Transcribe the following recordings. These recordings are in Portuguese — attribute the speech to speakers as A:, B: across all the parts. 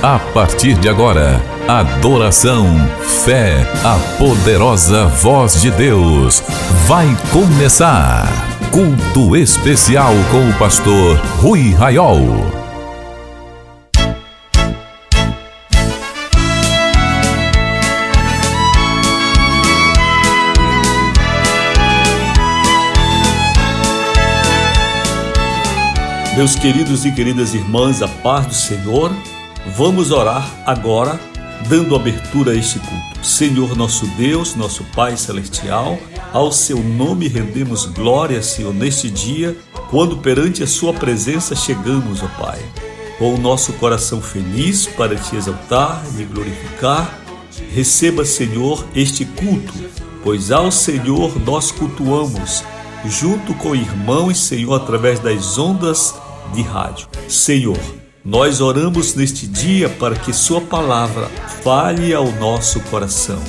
A: A partir de agora, adoração, fé, a poderosa voz de Deus. Vai começar. Culto especial com o pastor Rui Raiol.
B: Meus queridos e queridas irmãs, a paz do Senhor, vamos orar agora, dando abertura a este culto. Senhor nosso Deus, nosso Pai Celestial, ao seu nome rendemos glória, Senhor, neste dia, quando perante a Sua presença chegamos, ó Pai, com o nosso coração feliz para te exaltar e glorificar. Receba, Senhor, este culto, pois ao Senhor nós cultuamos junto com irmãos, Senhor, através das ondas de rádio. Senhor, nós oramos neste dia para que Sua palavra fale ao nosso coração.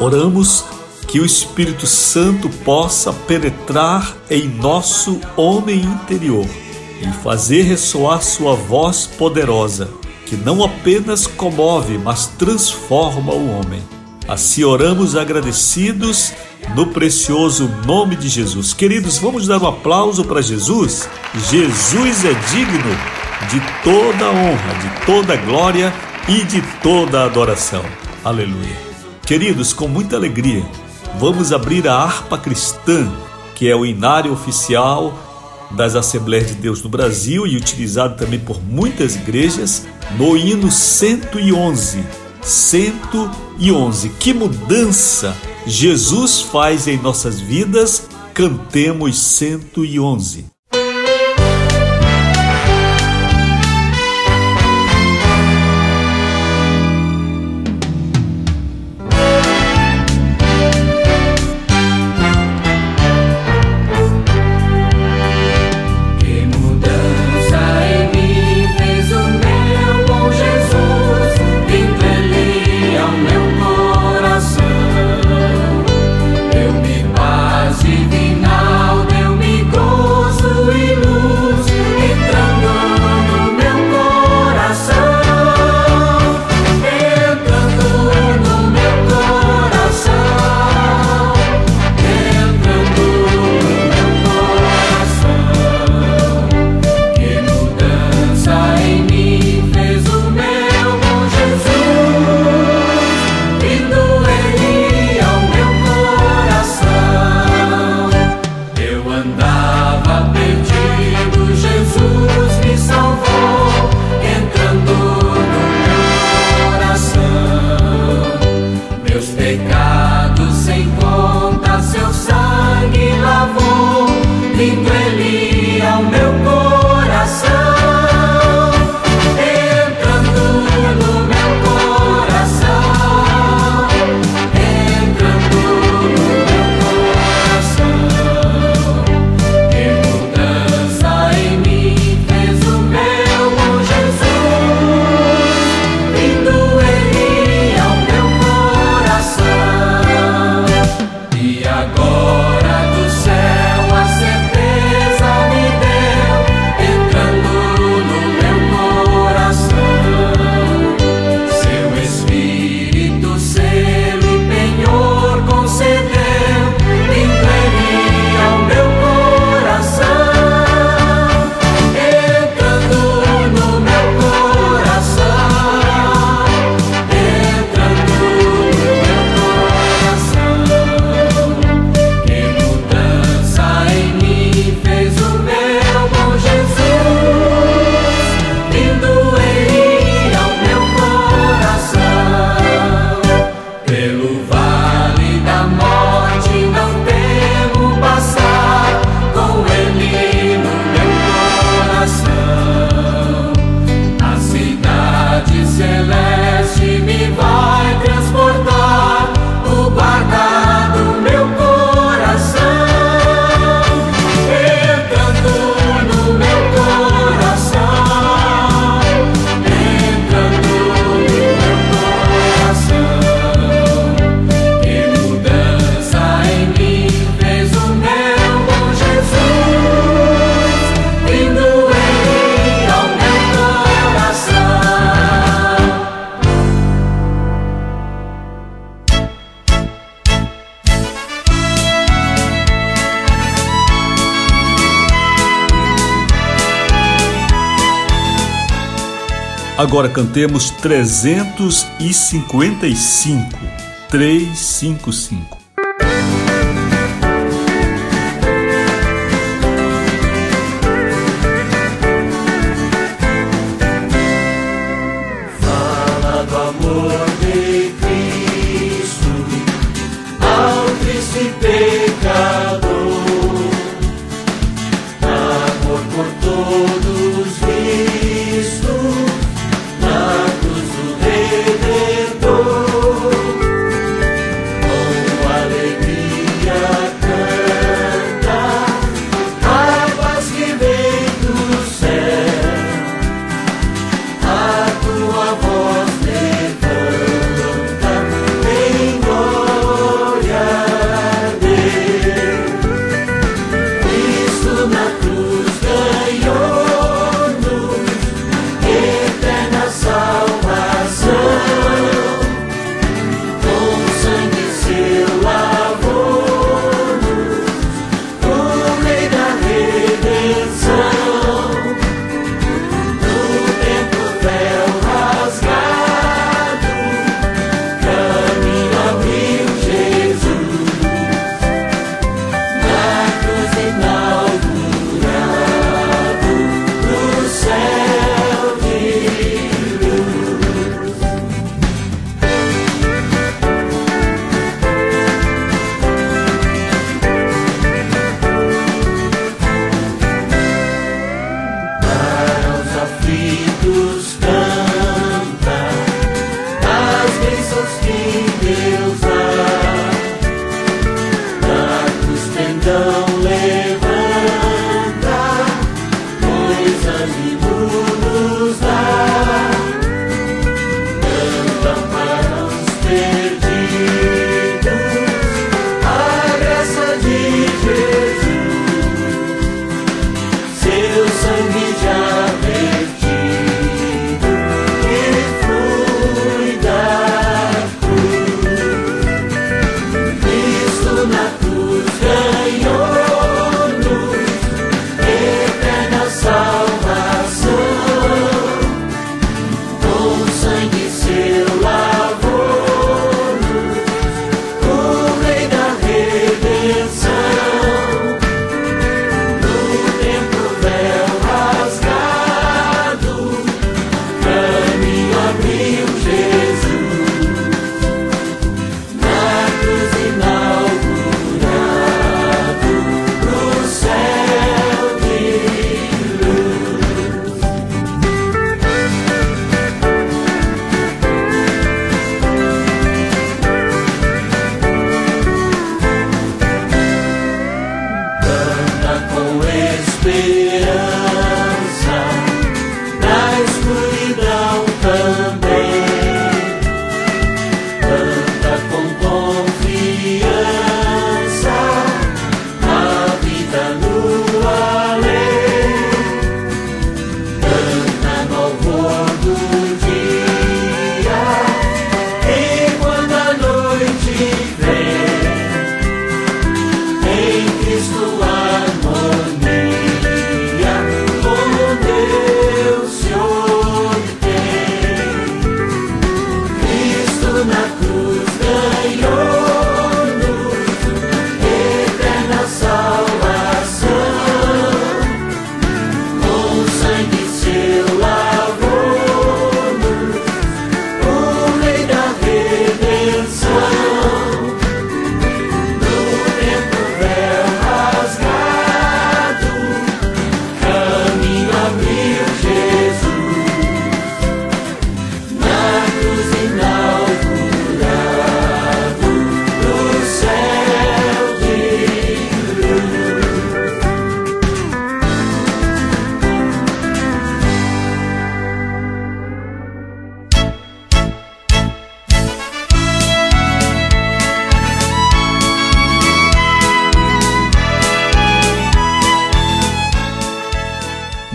B: Oramos que o Espírito Santo possa penetrar em nosso homem interior e fazer ressoar Sua voz poderosa, que não apenas comove, mas transforma o homem. Assim oramos agradecidos no precioso nome de Jesus. Queridos, vamos dar um aplauso para Jesus? Jesus é digno de toda honra, de toda glória e de toda adoração. Aleluia. Queridos, com muita alegria, vamos abrir a harpa cristã, que é o inário oficial das Assembleias de Deus no Brasil e utilizado também por muitas igrejas, no hino 111. 111. Que mudança Jesus faz em nossas vidas, cantemos 111.
C: Agora cantemos 355. 355.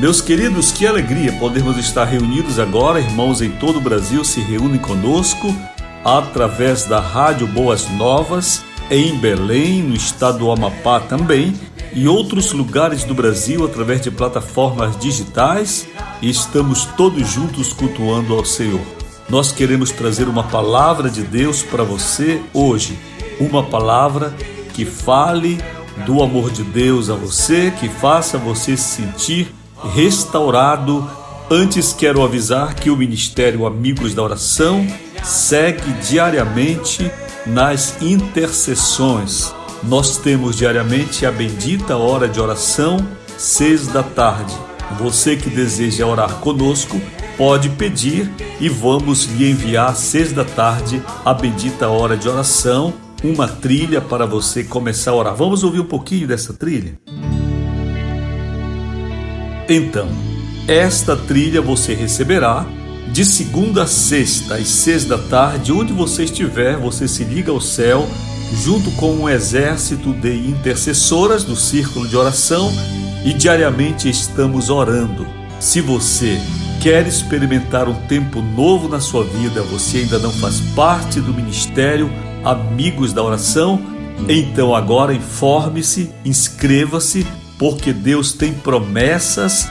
C: Meus queridos, que alegria podermos estar reunidos agora. Irmãos em todo o Brasil se reúnem conosco através da Rádio Boas Novas, em Belém, no estado do Amapá também,
B: e outros lugares do Brasil através de plataformas digitais e estamos todos juntos cultuando ao Senhor. Nós queremos trazer uma palavra de Deus para você hoje, uma palavra que fale do amor de Deus a você, que faça você se sentir restaurado. Antes quero avisar que o Ministério Amigos da Oração segue diariamente nas intercessões. Nós temos diariamente a bendita hora de oração, seis da tarde. Você que deseja orar conosco, pode pedir e vamos lhe enviar seis da tarde a bendita hora de oração, uma trilha para você começar a orar. Vamos ouvir um pouquinho dessa trilha? Então, esta trilha você receberá de segunda a sexta, às seis da tarde, onde você estiver, você se liga ao céu, junto com um exército de intercessoras do círculo de oração, e diariamente estamos orando. Se você quer experimentar um tempo novo na sua vida, você ainda não faz parte do ministério Amigos da Oração, então agora informe-se, inscreva-se, porque Deus tem promessas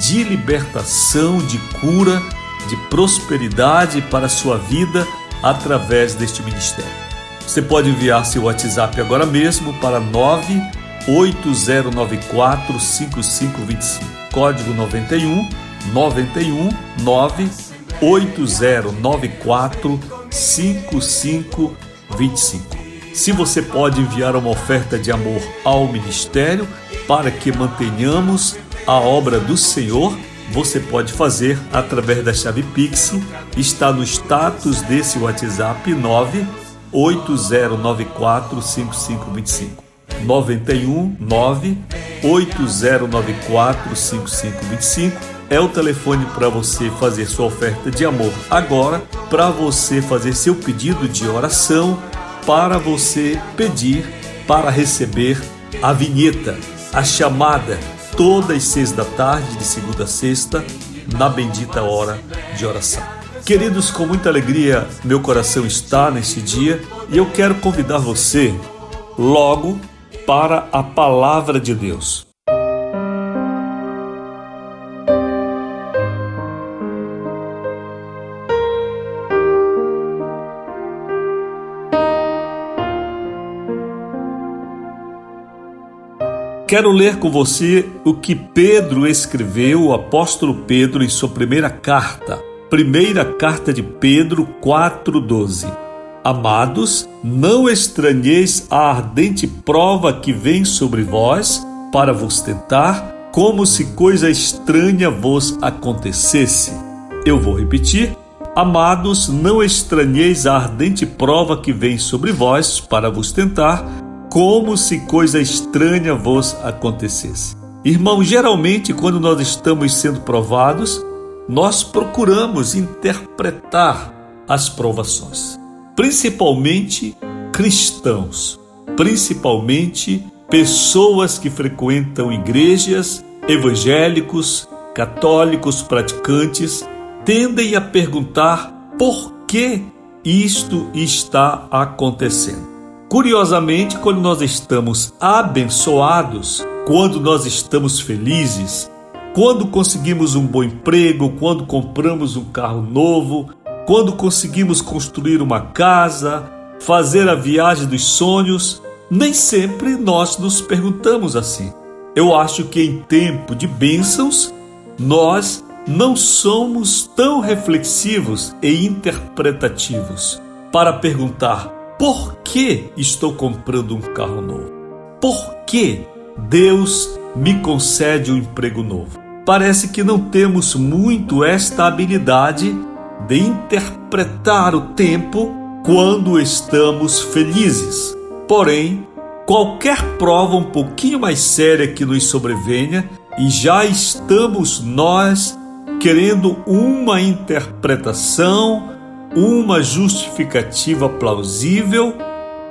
B: de libertação, de cura de prosperidade para a sua vida através deste ministério. Você pode enviar seu WhatsApp agora mesmo para 98094 5525, código 91 91 98094 5525. Se você pode enviar uma oferta de amor ao ministério para que mantenhamos a obra do Senhor, você pode fazer através da chave Pix, está no status desse WhatsApp 98094 5525. 91 98094 5525 é o telefone para você fazer sua oferta de amor agora, para você fazer seu pedido de oração, para você pedir para receber a vinheta, a chamada todas as seis da tarde, de segunda a sexta, na bendita hora de oração. Queridos, com muita alegria, meu coração está nesse dia e eu quero convidar você logo para a palavra de Deus. Quero ler com você o que Pedro escreveu, o apóstolo Pedro, em sua primeira carta. Primeira carta de Pedro 4,12. Amados, não estranheis a ardente prova que vem sobre vós para vos tentar, como se coisa estranha vos acontecesse. Eu vou repetir. Amados, não estranheis a ardente prova que vem sobre vós para vos tentar, como se coisa estranha vos acontecesse. Irmão, geralmente quando nós estamos sendo provados, nós procuramos interpretar as provações, principalmente cristãos, principalmente pessoas que frequentam igrejas, evangélicos, católicos praticantes, tendem a perguntar por que isto está acontecendo. Curiosamente, quando nós estamos abençoados, quando nós estamos felizes, quando conseguimos um bom emprego, quando compramos um carro novo, quando conseguimos construir uma casa, fazer a viagem dos sonhos, nem sempre nós nos perguntamos assim. Eu acho que em tempo de bênçãos, nós não somos tão reflexivos e interpretativos para perguntar por que estou comprando um carro novo? Por que Deus me concede um emprego novo? Parece que não temos muito esta habilidade de interpretar o tempo quando estamos felizes. Porém, qualquer prova um pouquinho mais séria que nos sobrevenha e já estamos nós querendo uma interpretação uma justificativa plausível,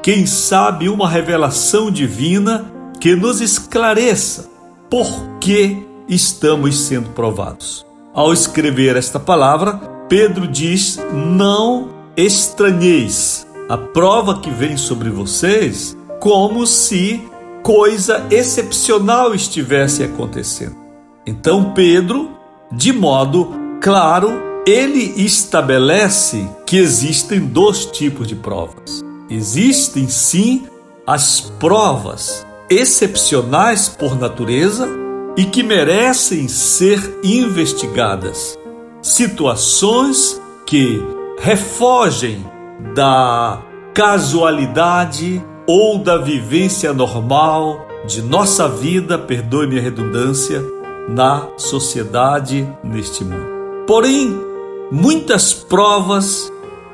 B: quem sabe uma revelação divina que nos esclareça por que estamos sendo provados. Ao escrever esta palavra, Pedro diz: Não estranheis a prova que vem sobre vocês, como se coisa excepcional estivesse acontecendo. Então Pedro, de modo claro, ele estabelece que existem dois tipos de provas. Existem sim as provas excepcionais por natureza e que merecem ser investigadas. Situações que refogem da casualidade ou da vivência normal de nossa vida, perdoe-me a redundância, na sociedade, neste mundo. Porém, muitas provas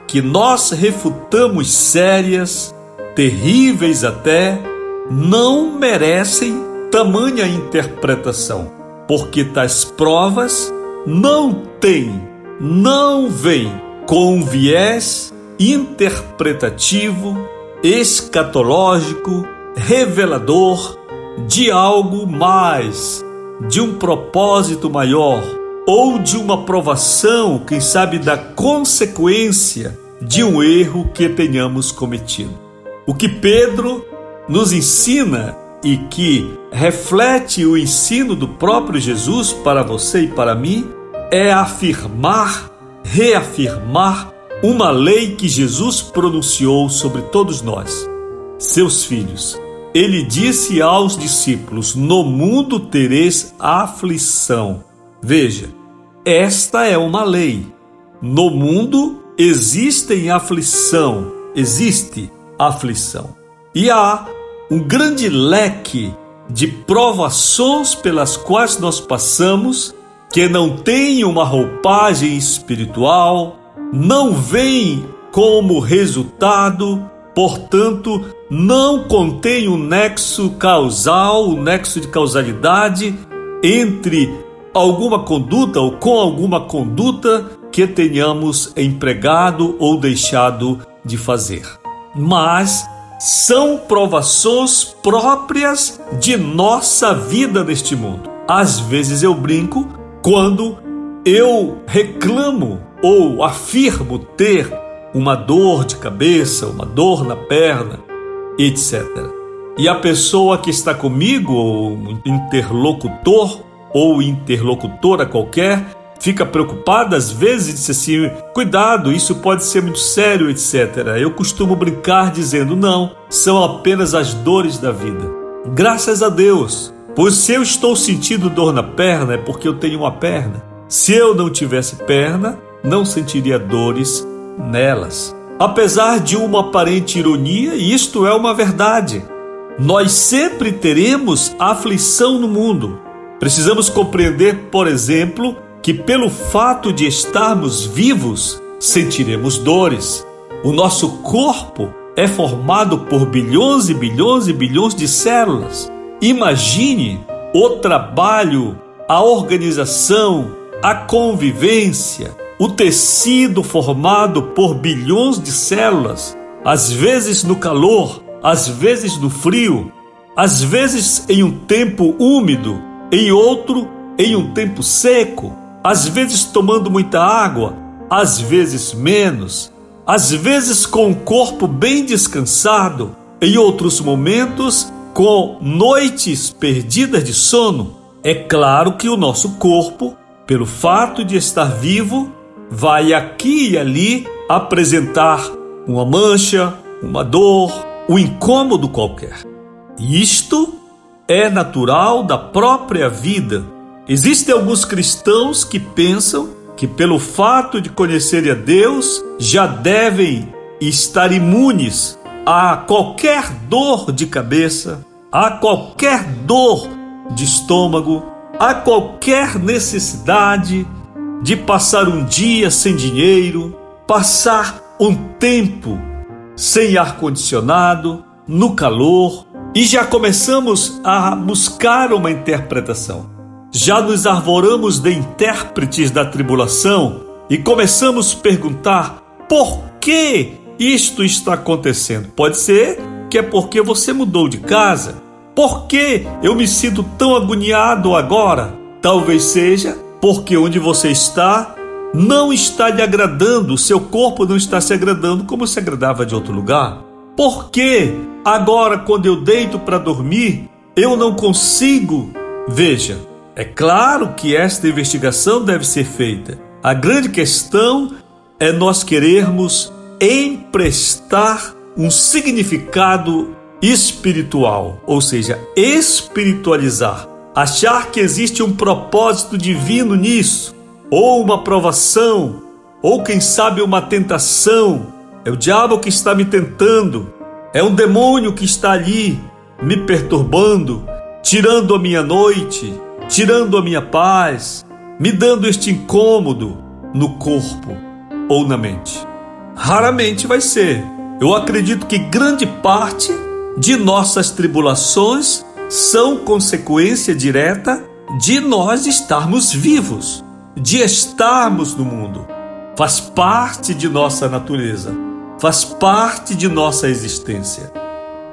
B: que nós refutamos sérias, terríveis até, não merecem tamanha interpretação, porque tais provas não têm, não vêm com viés interpretativo, escatológico, revelador de algo mais, de um propósito maior ou de uma provação, quem sabe da consequência de um erro que tenhamos cometido. O que Pedro nos ensina e que reflete o ensino do próprio Jesus para você e para mim é afirmar, reafirmar uma lei que Jesus pronunciou sobre todos nós, seus filhos. Ele disse aos discípulos: No mundo tereis aflição Veja, esta é uma lei. No mundo existem aflição, existe aflição. E há um grande leque de provações pelas quais nós passamos que não tem uma roupagem espiritual, não vem como resultado, portanto, não contém o um nexo causal, o um nexo de causalidade entre alguma conduta ou com alguma conduta que tenhamos empregado ou deixado de fazer. Mas são provações próprias de nossa vida neste mundo. Às vezes eu brinco quando eu reclamo ou afirmo ter uma dor de cabeça, uma dor na perna, etc. E a pessoa que está comigo, ou interlocutor, ou interlocutora qualquer fica preocupada às vezes e diz assim: cuidado, isso pode ser muito sério, etc. Eu costumo brincar dizendo: não, são apenas as dores da vida. Graças a Deus, pois se eu estou sentindo dor na perna é porque eu tenho uma perna. Se eu não tivesse perna, não sentiria dores nelas. Apesar de uma aparente ironia, isto é uma verdade. Nós sempre teremos aflição no mundo, Precisamos compreender, por exemplo, que pelo fato de estarmos vivos, sentiremos dores. O nosso corpo é formado por bilhões e bilhões e bilhões de células. Imagine o trabalho, a organização, a convivência, o tecido formado por bilhões de células, às vezes no calor, às vezes no frio, às vezes em um tempo úmido, em outro em um tempo seco, às vezes tomando muita água, às vezes menos, às vezes com o corpo bem descansado, em outros momentos com noites perdidas de sono. É claro que o nosso corpo, pelo fato de estar vivo, vai aqui e ali apresentar uma mancha, uma dor, um incômodo qualquer. Isto é natural da própria vida. Existem alguns cristãos que pensam que, pelo fato de conhecerem a Deus, já devem estar imunes a qualquer dor de cabeça, a qualquer dor de estômago, a qualquer necessidade de passar um dia sem dinheiro, passar um tempo sem ar-condicionado, no calor, e já começamos a buscar uma interpretação. Já nos arvoramos de intérpretes da tribulação e começamos a perguntar por que isto está acontecendo. Pode ser que é porque você mudou de casa. Por que eu me sinto tão agoniado agora? Talvez seja porque onde você está não está lhe agradando, o seu corpo não está se agradando como se agradava de outro lugar. Por que agora quando eu deito para dormir, eu não consigo. Veja, é claro que esta investigação deve ser feita. A grande questão é nós querermos emprestar um significado espiritual, ou seja, espiritualizar, achar que existe um propósito divino nisso, ou uma provação, ou quem sabe uma tentação. É o diabo que está me tentando, é um demônio que está ali me perturbando, tirando a minha noite, tirando a minha paz, me dando este incômodo no corpo ou na mente. Raramente vai ser. Eu acredito que grande parte de nossas tribulações são consequência direta de nós estarmos vivos, de estarmos no mundo. Faz parte de nossa natureza, faz parte de nossa existência.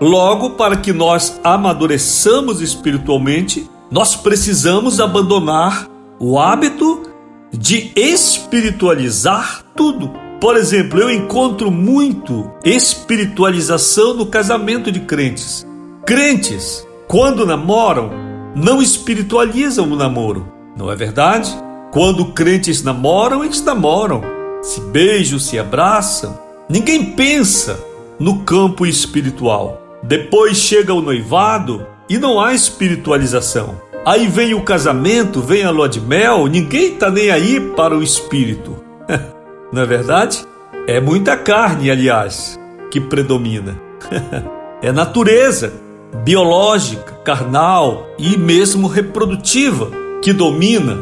B: Logo, para que nós amadureçamos espiritualmente, nós precisamos abandonar o hábito de espiritualizar tudo. Por exemplo, eu encontro muito espiritualização no casamento de crentes. Crentes, quando namoram, não espiritualizam o namoro, não é verdade? Quando crentes namoram, eles namoram, se beijam, se abraçam. Ninguém pensa no campo espiritual. Depois chega o noivado e não há espiritualização. Aí vem o casamento, vem a lua de mel, ninguém está nem aí para o espírito. Não é verdade? É muita carne, aliás, que predomina. é natureza biológica, carnal e mesmo reprodutiva que domina.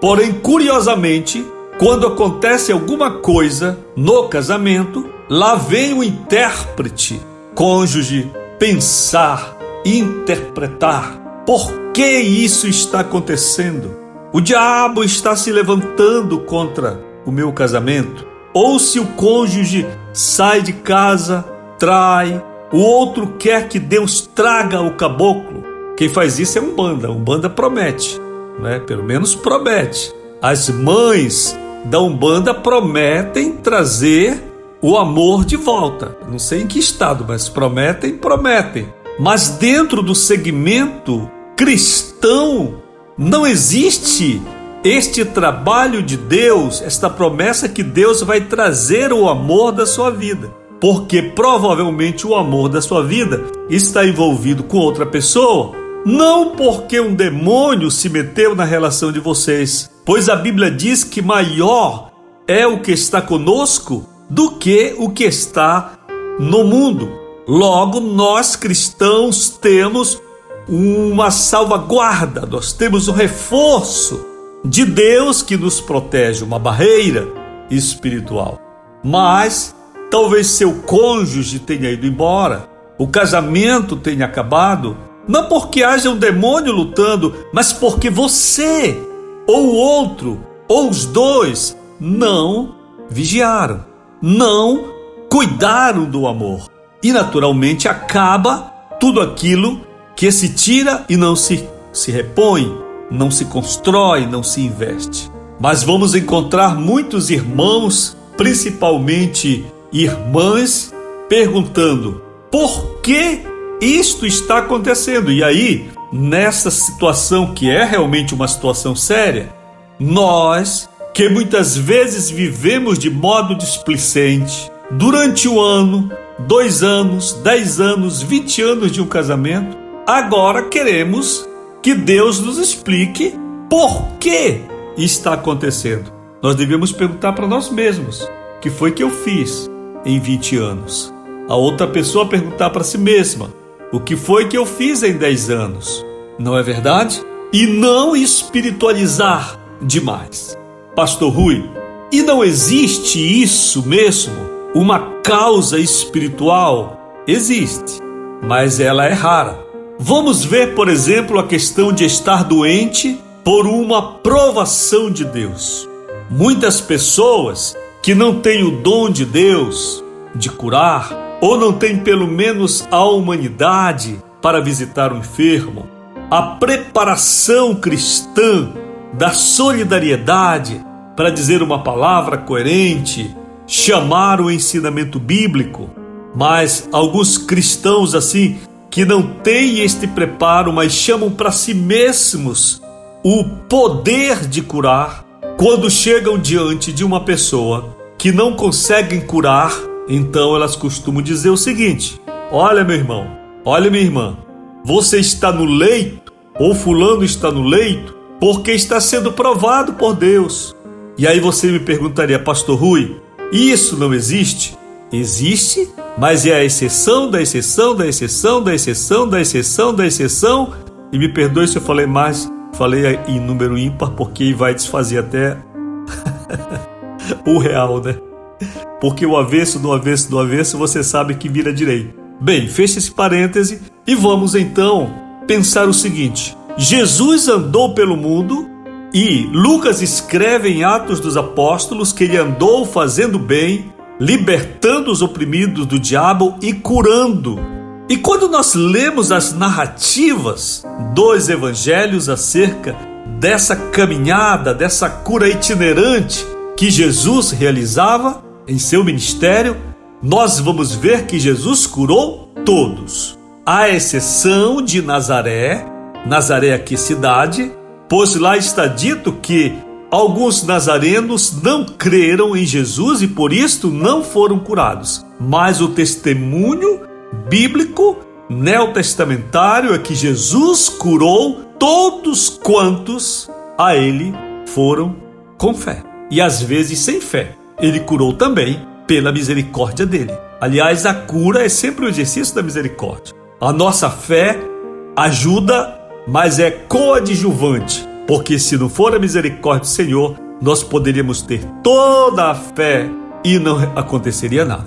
B: Porém, curiosamente, quando acontece alguma coisa no casamento, lá vem o intérprete, cônjuge, pensar, interpretar. Por que isso está acontecendo? O diabo está se levantando contra o meu casamento, ou se o cônjuge sai de casa, trai, o outro quer que Deus traga o caboclo. Quem faz isso é um banda, um banda promete, né? Pelo menos promete. As mães da Umbanda prometem trazer o amor de volta. Não sei em que estado, mas prometem, prometem. Mas dentro do segmento cristão não existe este trabalho de Deus, esta promessa que Deus vai trazer o amor da sua vida. Porque provavelmente o amor da sua vida está envolvido com outra pessoa, não porque um demônio se meteu na relação de vocês, pois a Bíblia diz que maior é o que está conosco do que o que está no mundo. Logo, nós cristãos temos uma salvaguarda, nós temos um reforço de Deus que nos protege, uma barreira espiritual. Mas talvez seu cônjuge tenha ido embora, o casamento tenha acabado, não porque haja um demônio lutando, mas porque você, ou o outro, ou os dois, não vigiaram, não cuidaram do amor. E naturalmente acaba tudo aquilo que se tira e não se, se repõe não se constrói, não se investe. Mas vamos encontrar muitos irmãos, principalmente irmãs, perguntando: por que isto está acontecendo? E aí, nessa situação que é realmente uma situação séria, nós que muitas vezes vivemos de modo displicente, durante um ano, dois anos, dez anos, vinte anos de um casamento, agora queremos que Deus nos explique por que está acontecendo. Nós devemos perguntar para nós mesmos: o que foi que eu fiz em 20 anos? A outra pessoa perguntar para si mesma: o que foi que eu fiz em 10 anos? Não é verdade? E não espiritualizar demais. Pastor Rui, e não existe isso mesmo? Uma causa espiritual? Existe, mas ela é rara. Vamos ver, por exemplo, a questão de estar doente por uma provação de Deus. Muitas pessoas que não têm o dom de Deus de curar, ou não têm pelo menos a humanidade para visitar o enfermo, a preparação cristã da solidariedade para dizer uma palavra coerente, chamar o ensinamento bíblico, Mas alguns cristãos assim que não têm este preparo, mas chamam para si mesmos o poder de curar, quando chegam diante de uma pessoa que não conseguem curar, então elas costumam dizer o seguinte: Olha, meu irmão, olha, minha irmã, você está no leito, ou Fulano está no leito, porque está sendo provado por Deus. E aí você me perguntaria, Pastor Rui, isso não existe? Existe, mas é a exceção da exceção da exceção da exceção da exceção da exceção. E me perdoe se eu falei mais, falei em número ímpar, porque vai desfazer até o real, né? Porque o avesso do avesso do avesso você sabe que vira direito. Bem, feche esse parêntese e vamos então pensar o seguinte: Jesus andou pelo mundo e Lucas escreve em Atos dos Apóstolos que ele andou fazendo bem, libertando os oprimidos do diabo e curando. E quando nós lemos as narrativas dos evangelhos acerca dessa caminhada, dessa cura itinerante que Jesus realizava em seu ministério, nós vamos ver que Jesus curou todos, à exceção de Nazaré, Nazaré aqui cidade, pois lá está dito que alguns nazarenos não creram em Jesus e por isto não foram curados. Mas o testemunho bíblico neotestamentário é que Jesus curou todos quantos a ele foram com fé. E às vezes sem fé. Ele curou também pela misericórdia dele. Aliás, a cura é sempre o exercício da misericórdia. A nossa fé ajuda mas é coadjuvante, porque se não for a misericórdia do Senhor, nós poderíamos ter toda a fé e não aconteceria nada.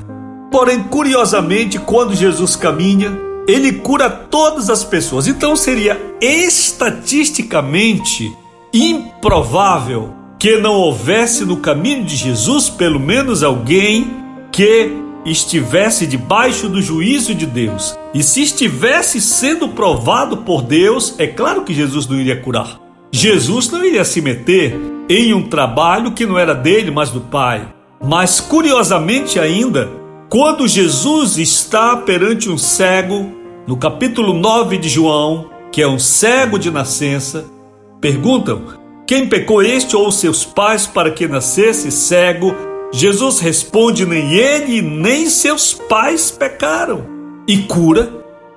B: Porém, curiosamente, quando Jesus caminha, ele cura todas as pessoas. Então seria estatisticamente improvável que não houvesse no caminho de Jesus pelo menos alguém que estivesse debaixo do juízo de Deus. E se estivesse sendo provado por Deus, é claro que Jesus não iria curar. Jesus não iria se meter em um trabalho que não era dele, mas do Pai. Mas curiosamente ainda, quando Jesus está perante um cego, no capítulo 9 de João, que é um cego de nascença, perguntam: quem pecou este ou seus pais para que nascesse cego? Jesus responde: nem ele nem seus pais pecaram, e cura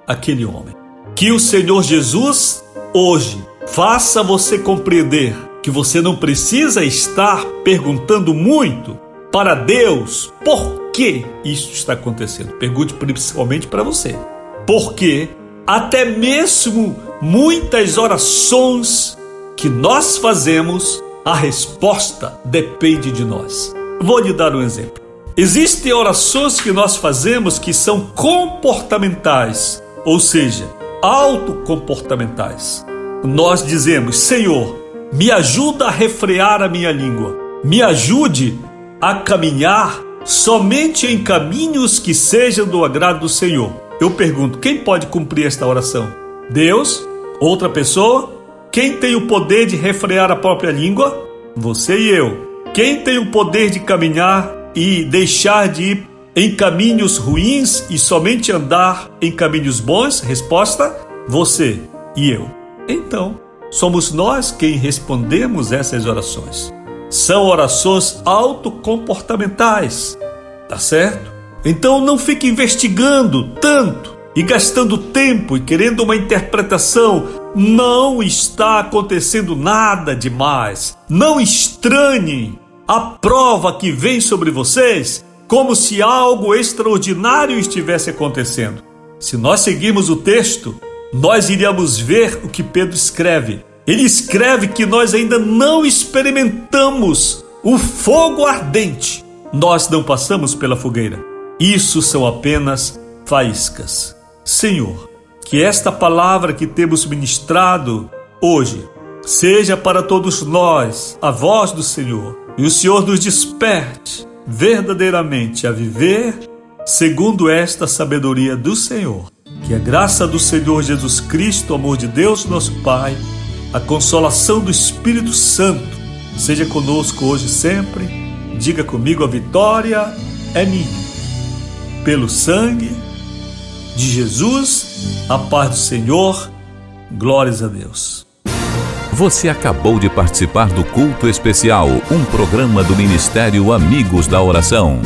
B: aquele homem. Que o Senhor Jesus hoje faça você compreender que você não precisa estar perguntando muito para Deus por que isso está acontecendo. Pergunte principalmente para você. Porque até mesmo muitas orações que nós fazemos, a resposta depende de nós. Vou lhe dar um exemplo. Existem orações que nós fazemos que são comportamentais, ou seja, autocomportamentais. Nós dizemos: Senhor, me ajuda a refrear a minha língua, me ajude a caminhar somente em caminhos que sejam do agrado do Senhor. Eu pergunto: quem pode cumprir esta oração? Deus? Outra pessoa? Quem tem o poder de refrear a própria língua? Você e eu. Quem tem o poder de caminhar e deixar de ir em caminhos ruins e somente andar em caminhos bons? Resposta: você e eu. Então, somos nós quem respondemos essas orações. São orações autocomportamentais, tá certo? Então não fique investigando tanto e gastando tempo e querendo uma interpretação. Não está acontecendo nada demais. Não estranhem a prova que vem sobre vocês como se algo extraordinário estivesse acontecendo. Se nós seguirmos o texto, nós iríamos ver o que Pedro escreve. Ele escreve que nós ainda não experimentamos o fogo ardente. Nós não passamos pela fogueira. Isso são apenas faíscas. Senhor, que esta palavra que temos ministrado hoje seja para todos nós a voz do Senhor e o Senhor nos desperte verdadeiramente a viver segundo esta sabedoria do Senhor. Que a graça do Senhor Jesus Cristo, o amor de Deus, nosso Pai, a consolação do Espírito Santo seja conosco hoje e sempre. Diga comigo: a vitória é minha. pelo sangue de Jesus, a paz do Senhor, glórias a Deus.
A: Você acabou de participar do Culto Especial, um programa do Ministério Amigos da Oração.